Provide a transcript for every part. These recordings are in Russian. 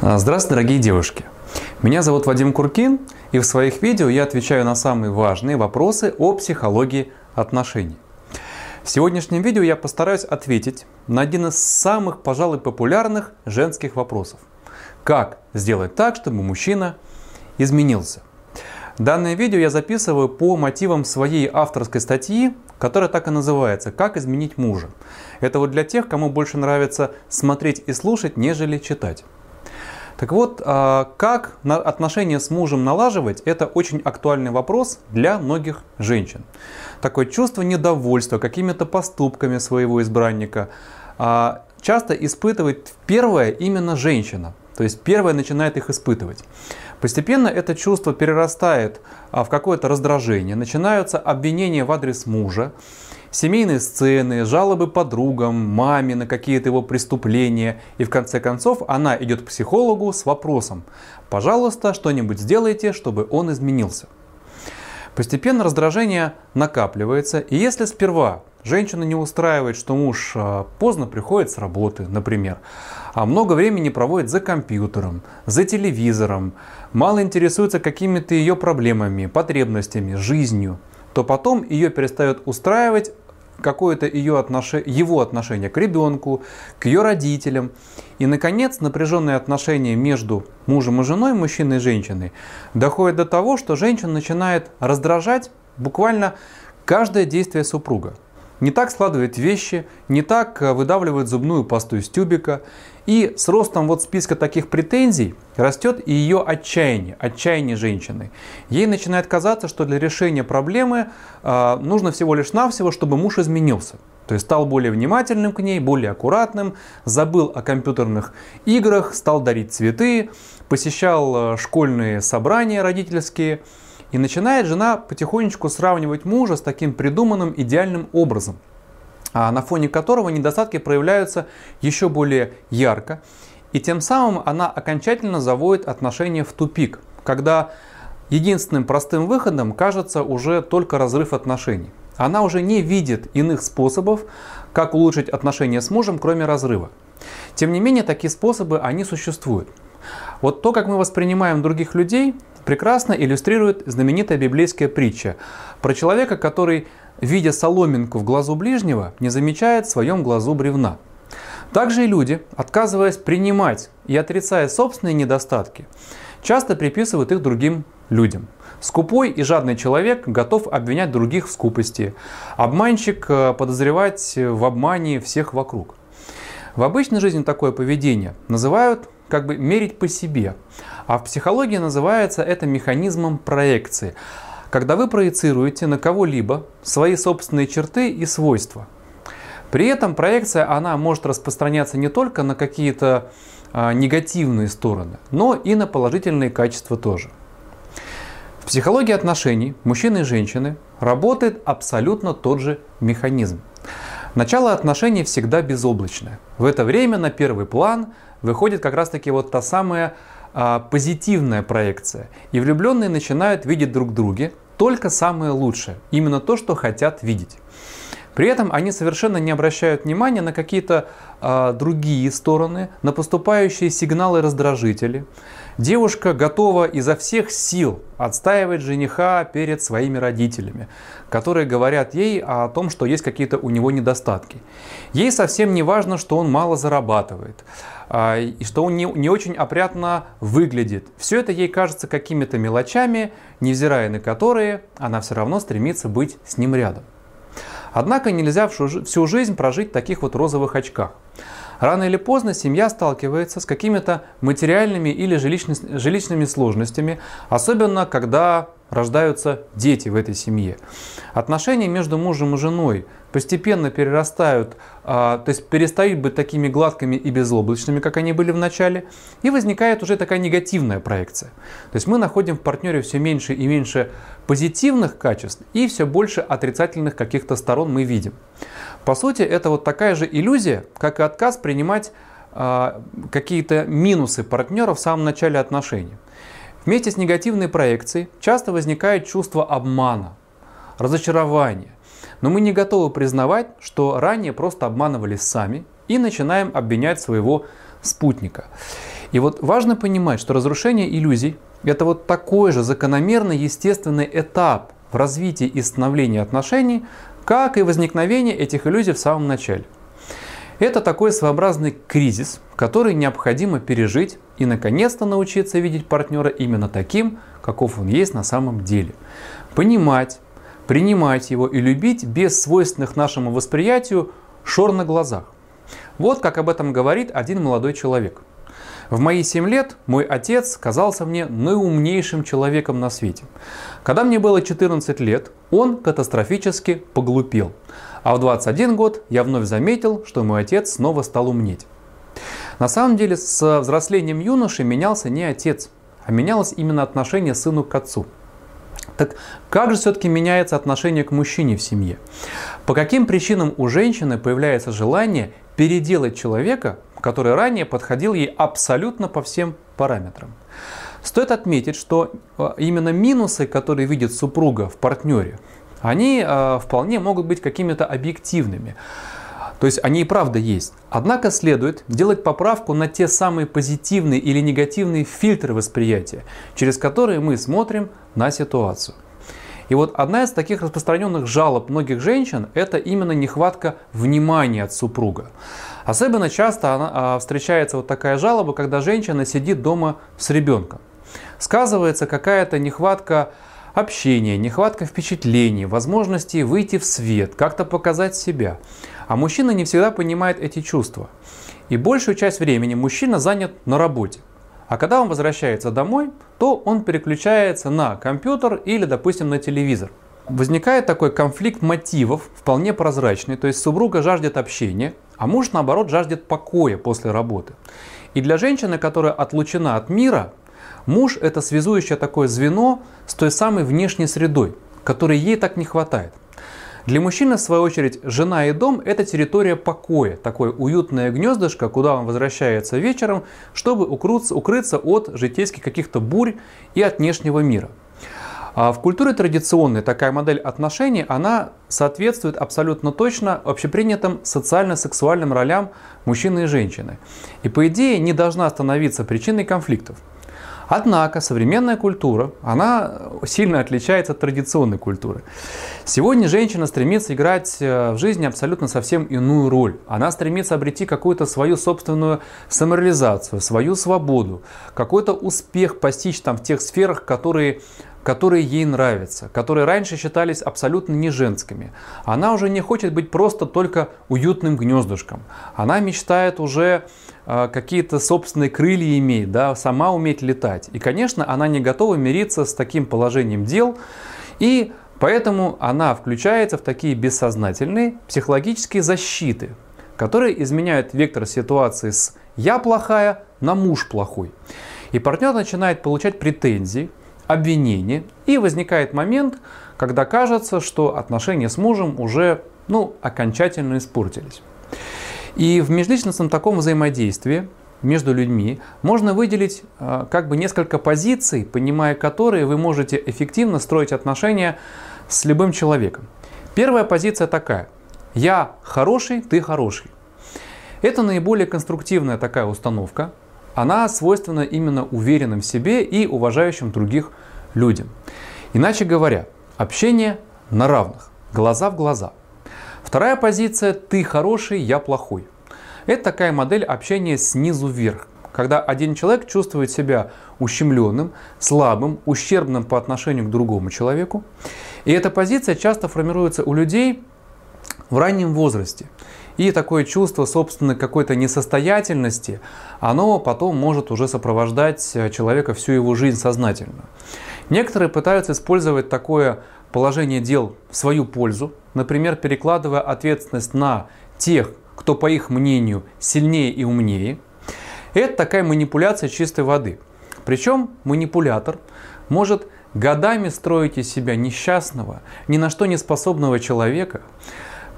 А, здравствуйте, дорогие девушки! Меня зовут Вадим Куркин, и в своих видео я отвечаю на самые важные вопросы о психологии отношений. В сегодняшнем видео я постараюсь ответить на один из самых, пожалуй, популярных женских вопросов. Как сделать так, чтобы мужчина изменился? Данное видео я записываю по мотивам своей авторской статьи, которая так и называется «Как изменить мужа». Это вот для тех, кому больше нравится смотреть и слушать, нежели читать. Так вот, а, как отношения с мужем налаживать, это очень актуальный вопрос для многих женщин. Такое чувство недовольства какими-то поступками своего избранника а, часто испытывает первое именно женщина. То есть первая начинает их испытывать. Постепенно это чувство перерастает а, в какое-то раздражение, начинаются обвинения в адрес мужа, семейные сцены, жалобы подругам, маме на какие-то его преступления. И в конце концов она идет к психологу с вопросом «Пожалуйста, что-нибудь сделайте, чтобы он изменился». Постепенно раздражение накапливается, и если сперва женщина не устраивает, что муж а, поздно приходит с работы, например, а много времени проводит за компьютером, за телевизором, мало интересуется какими-то ее проблемами, потребностями, жизнью, то потом ее перестает устраивать какое-то ее отношение, его отношение к ребенку, к ее родителям. И, наконец, напряженные отношения между мужем и женой, мужчиной и женщиной, доходят до того, что женщина начинает раздражать буквально каждое действие супруга не так складывает вещи, не так э, выдавливает зубную пасту из тюбика. И с ростом вот списка таких претензий растет и ее отчаяние, отчаяние женщины. Ей начинает казаться, что для решения проблемы э, нужно всего лишь навсего, чтобы муж изменился. То есть стал более внимательным к ней, более аккуратным, забыл о компьютерных играх, стал дарить цветы, посещал э, школьные собрания родительские – и начинает жена потихонечку сравнивать мужа с таким придуманным идеальным образом, а на фоне которого недостатки проявляются еще более ярко. И тем самым она окончательно заводит отношения в тупик, когда единственным простым выходом кажется уже только разрыв отношений. Она уже не видит иных способов, как улучшить отношения с мужем, кроме разрыва. Тем не менее, такие способы, они существуют. Вот то, как мы воспринимаем других людей, прекрасно иллюстрирует знаменитая библейская притча про человека, который, видя соломинку в глазу ближнего, не замечает в своем глазу бревна. Также и люди, отказываясь принимать и отрицая собственные недостатки, часто приписывают их другим людям. Скупой и жадный человек готов обвинять других в скупости, обманщик э, подозревать в обмане всех вокруг. В обычной жизни такое поведение называют как бы мерить по себе. А в психологии называется это механизмом проекции, когда вы проецируете на кого-либо свои собственные черты и свойства. При этом проекция, она может распространяться не только на какие-то а, негативные стороны, но и на положительные качества тоже. В психологии отношений мужчины и женщины работает абсолютно тот же механизм. Начало отношений всегда безоблачное. В это время на первый план выходит как раз-таки вот та самая а, позитивная проекция. И влюбленные начинают видеть друг в друге только самое лучшее, именно то, что хотят видеть. При этом они совершенно не обращают внимания на какие-то а, другие стороны, на поступающие сигналы раздражители. Девушка готова изо всех сил отстаивать жениха перед своими родителями, которые говорят ей о том, что есть какие-то у него недостатки. Ей совсем не важно, что он мало зарабатывает а, и что он не, не очень опрятно выглядит. Все это ей кажется какими-то мелочами, невзирая на которые она все равно стремится быть с ним рядом. Однако нельзя всю жизнь прожить в таких вот розовых очках. Рано или поздно семья сталкивается с какими-то материальными или жилищными сложностями, особенно когда рождаются дети в этой семье. Отношения между мужем и женой постепенно перерастают, а, то есть перестают быть такими гладкими и безоблачными, как они были в начале, и возникает уже такая негативная проекция. То есть мы находим в партнере все меньше и меньше позитивных качеств и все больше отрицательных каких-то сторон мы видим. По сути, это вот такая же иллюзия, как и отказ принимать а, какие-то минусы партнера в самом начале отношений. Вместе с негативной проекцией часто возникает чувство обмана, разочарования. Но мы не готовы признавать, что ранее просто обманывались сами и начинаем обвинять своего спутника. И вот важно понимать, что разрушение иллюзий – это вот такой же закономерный естественный этап в развитии и становлении отношений, как и возникновение этих иллюзий в самом начале. Это такой своеобразный кризис, который необходимо пережить и наконец-то научиться видеть партнера именно таким, каков он есть на самом деле. Понимать, принимать его и любить без свойственных нашему восприятию шор на глазах. Вот как об этом говорит один молодой человек. В мои 7 лет мой отец казался мне наиумнейшим человеком на свете. Когда мне было 14 лет, он катастрофически поглупел. А в 21 год я вновь заметил, что мой отец снова стал умнеть. На самом деле с взрослением юноши менялся не отец, а менялось именно отношение сыну к отцу. Так как же все-таки меняется отношение к мужчине в семье? По каким причинам у женщины появляется желание переделать человека, который ранее подходил ей абсолютно по всем параметрам? Стоит отметить, что э, именно минусы, которые видит супруга в партнере, они э, вполне могут быть какими-то объективными. То есть они и правда есть. Однако следует делать поправку на те самые позитивные или негативные фильтры восприятия, через которые мы смотрим на ситуацию. И вот одна из таких распространенных жалоб многих женщин – это именно нехватка внимания от супруга. Особенно часто она, а, встречается вот такая жалоба, когда женщина сидит дома с ребенком. Сказывается какая-то нехватка общения, нехватка впечатлений, возможности выйти в свет, как-то показать себя. А мужчина не всегда понимает эти чувства. И большую часть времени мужчина занят на работе. А когда он возвращается домой, то он переключается на компьютер или, допустим, на телевизор. Возникает такой конфликт мотивов, вполне прозрачный, то есть супруга жаждет общения, а муж, наоборот, жаждет покоя после работы. И для женщины, которая отлучена от мира, Муж – это связующее такое звено с той самой внешней средой, которой ей так не хватает. Для мужчины, в свою очередь, жена и дом – это территория покоя, такое уютное гнездышко, куда он возвращается вечером, чтобы укрыться, от житейских каких-то бурь и от внешнего мира. А в культуре традиционной такая модель отношений, она соответствует абсолютно точно общепринятым социально-сексуальным ролям мужчины и женщины. И по идее не должна становиться причиной конфликтов. Однако современная культура, она сильно отличается от традиционной культуры. Сегодня женщина стремится играть э, в жизни абсолютно совсем иную роль. Она стремится обрети какую-то свою собственную самореализацию, свою свободу, какой-то успех постичь там в тех сферах, которые которые ей нравятся, которые раньше считались абсолютно не женскими. Она уже не хочет быть просто только уютным гнездышком. Она мечтает уже какие-то собственные крылья иметь, да, сама уметь летать. И, конечно, она не готова мириться с таким положением дел. И поэтому она включается в такие бессознательные психологические защиты, которые изменяют вектор ситуации с «я плохая» на «муж плохой». И партнер начинает получать претензии, обвинение, и возникает момент, когда кажется, что отношения с мужем уже ну, окончательно испортились. И в межличностном таком взаимодействии между людьми можно выделить э, как бы несколько позиций, понимая которые вы можете эффективно строить отношения с любым человеком. Первая позиция такая. Я хороший, ты хороший. Это наиболее конструктивная такая установка, она свойственна именно уверенным в себе и уважающим других людям. Иначе говоря, общение на равных, глаза в глаза. Вторая позиция – ты хороший, я плохой. Это такая модель общения снизу вверх, когда один человек чувствует себя ущемленным, слабым, ущербным по отношению к другому человеку. И эта позиция часто формируется у людей в раннем возрасте. И такое чувство собственной какой-то несостоятельности, оно потом может уже сопровождать э, человека всю его жизнь сознательно. Некоторые пытаются использовать такое положение дел в свою пользу, например, перекладывая ответственность на тех, кто, по их мнению, сильнее и умнее. Это такая манипуляция чистой воды. Причем манипулятор может годами строить из себя несчастного, ни на что не способного человека,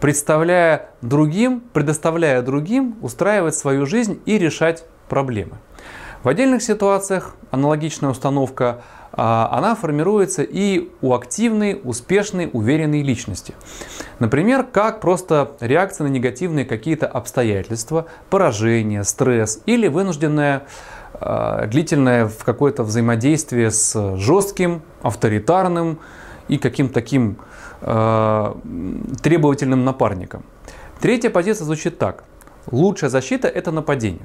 представляя другим, предоставляя другим устраивать свою жизнь и решать проблемы. В отдельных ситуациях аналогичная установка она формируется и у активной, успешной, уверенной личности. Например, как просто реакция на негативные какие-то обстоятельства, поражение, стресс или вынужденное э, длительное в какое-то взаимодействие с жестким, авторитарным и каким-то таким э, требовательным напарником. Третья позиция звучит так. Лучшая защита – это нападение.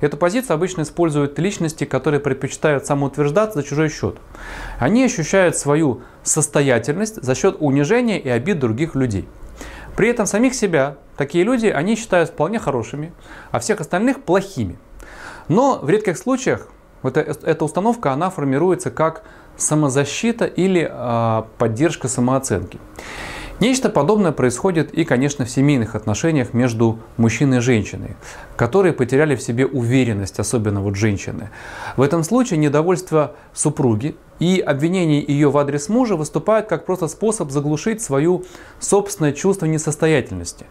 Эту позицию обычно используют личности, которые предпочитают самоутверждаться за чужой счет. Они ощущают свою состоятельность за счет унижения и обид других людей. При этом самих себя такие люди они считают вполне хорошими, а всех остальных плохими. Но в редких случаях вот эта установка она формируется как самозащита или э, поддержка самооценки. Нечто подобное происходит и, конечно, в семейных отношениях между мужчиной и женщиной, которые потеряли в себе уверенность, особенно вот женщины. В этом случае недовольство супруги и обвинение ее в адрес мужа выступают как просто способ заглушить свое собственное чувство несостоятельности.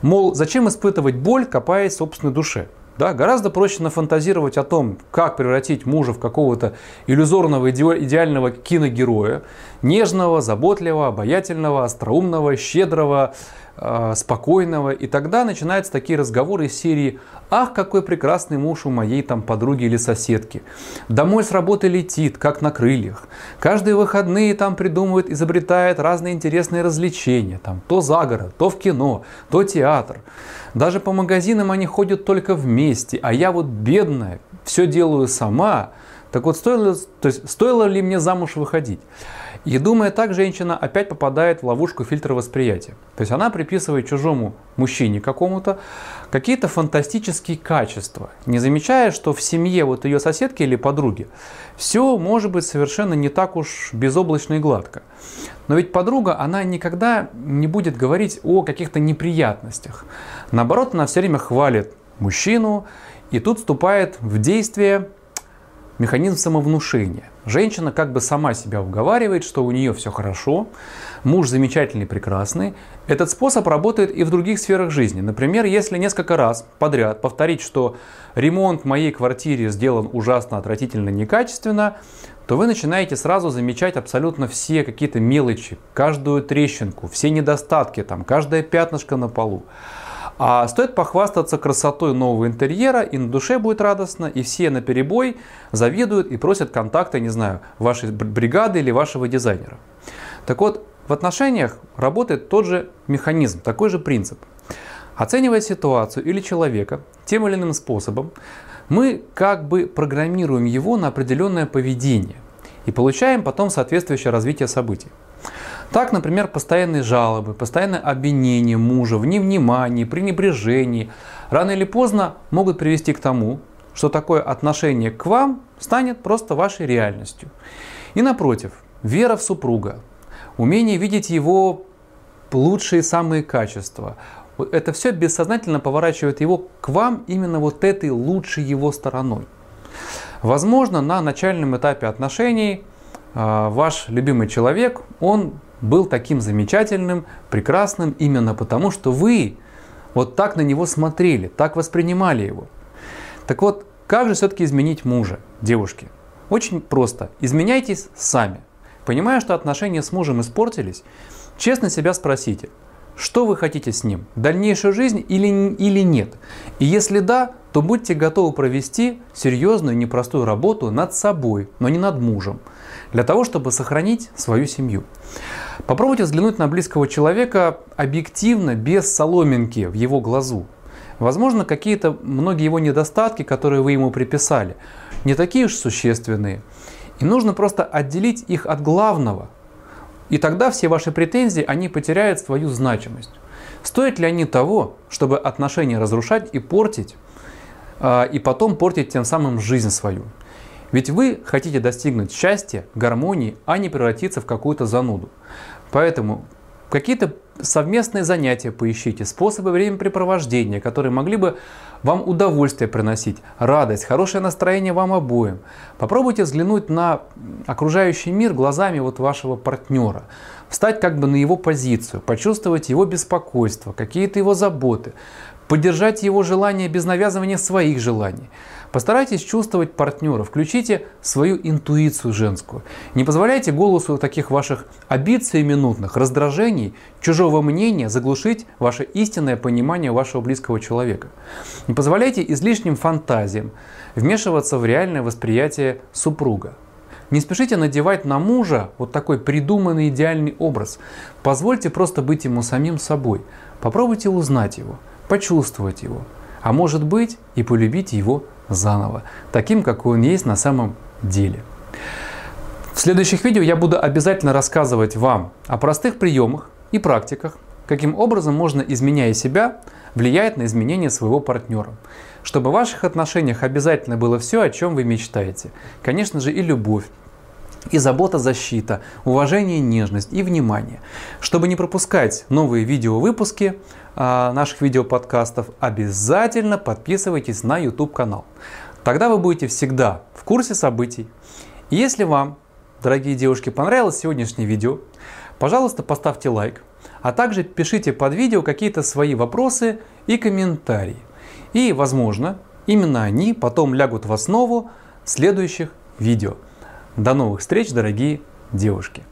Мол, зачем испытывать боль, копаясь в собственной душе? Да, гораздо проще нафантазировать о том, как превратить мужа в какого-то иллюзорного идеального киногероя, нежного, заботливого, обаятельного, остроумного, щедрого, спокойного. И тогда начинаются такие разговоры из серии «Ах, какой прекрасный муж у моей там подруги или соседки! Домой с работы летит, как на крыльях. Каждые выходные там придумывает, изобретает разные интересные развлечения. Там, то за город, то в кино, то театр. Даже по магазинам они ходят только вместе, а я вот бедная, все делаю сама. Так вот, стоило, то есть, стоило ли мне замуж выходить? И думая так, женщина опять попадает в ловушку фильтра восприятия. То есть она приписывает чужому мужчине какому-то какие-то фантастические качества, не замечая, что в семье вот ее соседки или подруги все может быть совершенно не так уж безоблачно и гладко. Но ведь подруга, она никогда не будет говорить о каких-то неприятностях. Наоборот, она все время хвалит мужчину, и тут вступает в действие механизм самовнушения. Женщина как бы сама себя уговаривает, что у нее все хорошо, муж замечательный, прекрасный. Этот способ работает и в других сферах жизни. Например, если несколько раз подряд повторить, что ремонт в моей квартире сделан ужасно, отвратительно, некачественно, то вы начинаете сразу замечать абсолютно все какие-то мелочи, каждую трещинку, все недостатки, там, каждое пятнышко на полу. А стоит похвастаться красотой нового интерьера, и на душе будет радостно, и все на перебой завидуют и просят контакта, не знаю, вашей бригады или вашего дизайнера. Так вот, в отношениях работает тот же механизм, такой же принцип. Оценивая ситуацию или человека тем или иным способом, мы как бы программируем его на определенное поведение и получаем потом соответствующее развитие событий. Так, например, постоянные жалобы, постоянное обвинение мужа в невнимании, пренебрежении рано или поздно могут привести к тому, что такое отношение к вам станет просто вашей реальностью. И напротив, вера в супруга, умение видеть его лучшие самые качества, это все бессознательно поворачивает его к вам именно вот этой лучшей его стороной. Возможно, на начальном этапе отношений ваш любимый человек, он был таким замечательным, прекрасным именно потому, что вы вот так на него смотрели, так воспринимали его. Так вот, как же все-таки изменить мужа, девушки? Очень просто. Изменяйтесь сами. Понимая, что отношения с мужем испортились, честно себя спросите, что вы хотите с ним? Дальнейшую жизнь или, или нет? И если да, то будьте готовы провести серьезную непростую работу над собой, но не над мужем, для того, чтобы сохранить свою семью. Попробуйте взглянуть на близкого человека объективно, без соломинки в его глазу. Возможно, какие-то многие его недостатки, которые вы ему приписали, не такие уж существенные. И нужно просто отделить их от главного. И тогда все ваши претензии, они потеряют свою значимость. Стоят ли они того, чтобы отношения разрушать и портить, а, и потом портить тем самым жизнь свою? Ведь вы хотите достигнуть счастья, гармонии, а не превратиться в какую-то зануду. Поэтому какие-то совместные занятия поищите, способы времяпрепровождения, которые могли бы вам удовольствие приносить, радость, хорошее настроение вам обоим. Попробуйте взглянуть на окружающий мир глазами вот вашего партнера, встать как бы на его позицию, почувствовать его беспокойство, какие-то его заботы, поддержать его желания без навязывания своих желаний. Постарайтесь чувствовать партнера, включите свою интуицию женскую. Не позволяйте голосу таких ваших обид минутных, раздражений, чужого мнения заглушить ваше истинное понимание вашего близкого человека. Не позволяйте излишним фантазиям вмешиваться в реальное восприятие супруга. Не спешите надевать на мужа вот такой придуманный идеальный образ. Позвольте просто быть ему самим собой. Попробуйте узнать его, почувствовать его, а может быть и полюбить его заново, таким, какой он есть на самом деле. В следующих видео я буду обязательно рассказывать вам о простых приемах и практиках, каким образом можно, изменяя себя, влиять на изменение своего партнера. Чтобы в ваших отношениях обязательно было все, о чем вы мечтаете. Конечно же и любовь, и забота, защита, уважение, нежность и внимание. Чтобы не пропускать новые видеовыпуски э, наших видеоподкастов, обязательно подписывайтесь на YouTube канал. Тогда вы будете всегда в курсе событий. Если вам, дорогие девушки, понравилось сегодняшнее видео, пожалуйста, поставьте лайк, а также пишите под видео какие-то свои вопросы и комментарии. И, возможно, именно они потом лягут в основу следующих видео. До новых встреч, дорогие девушки!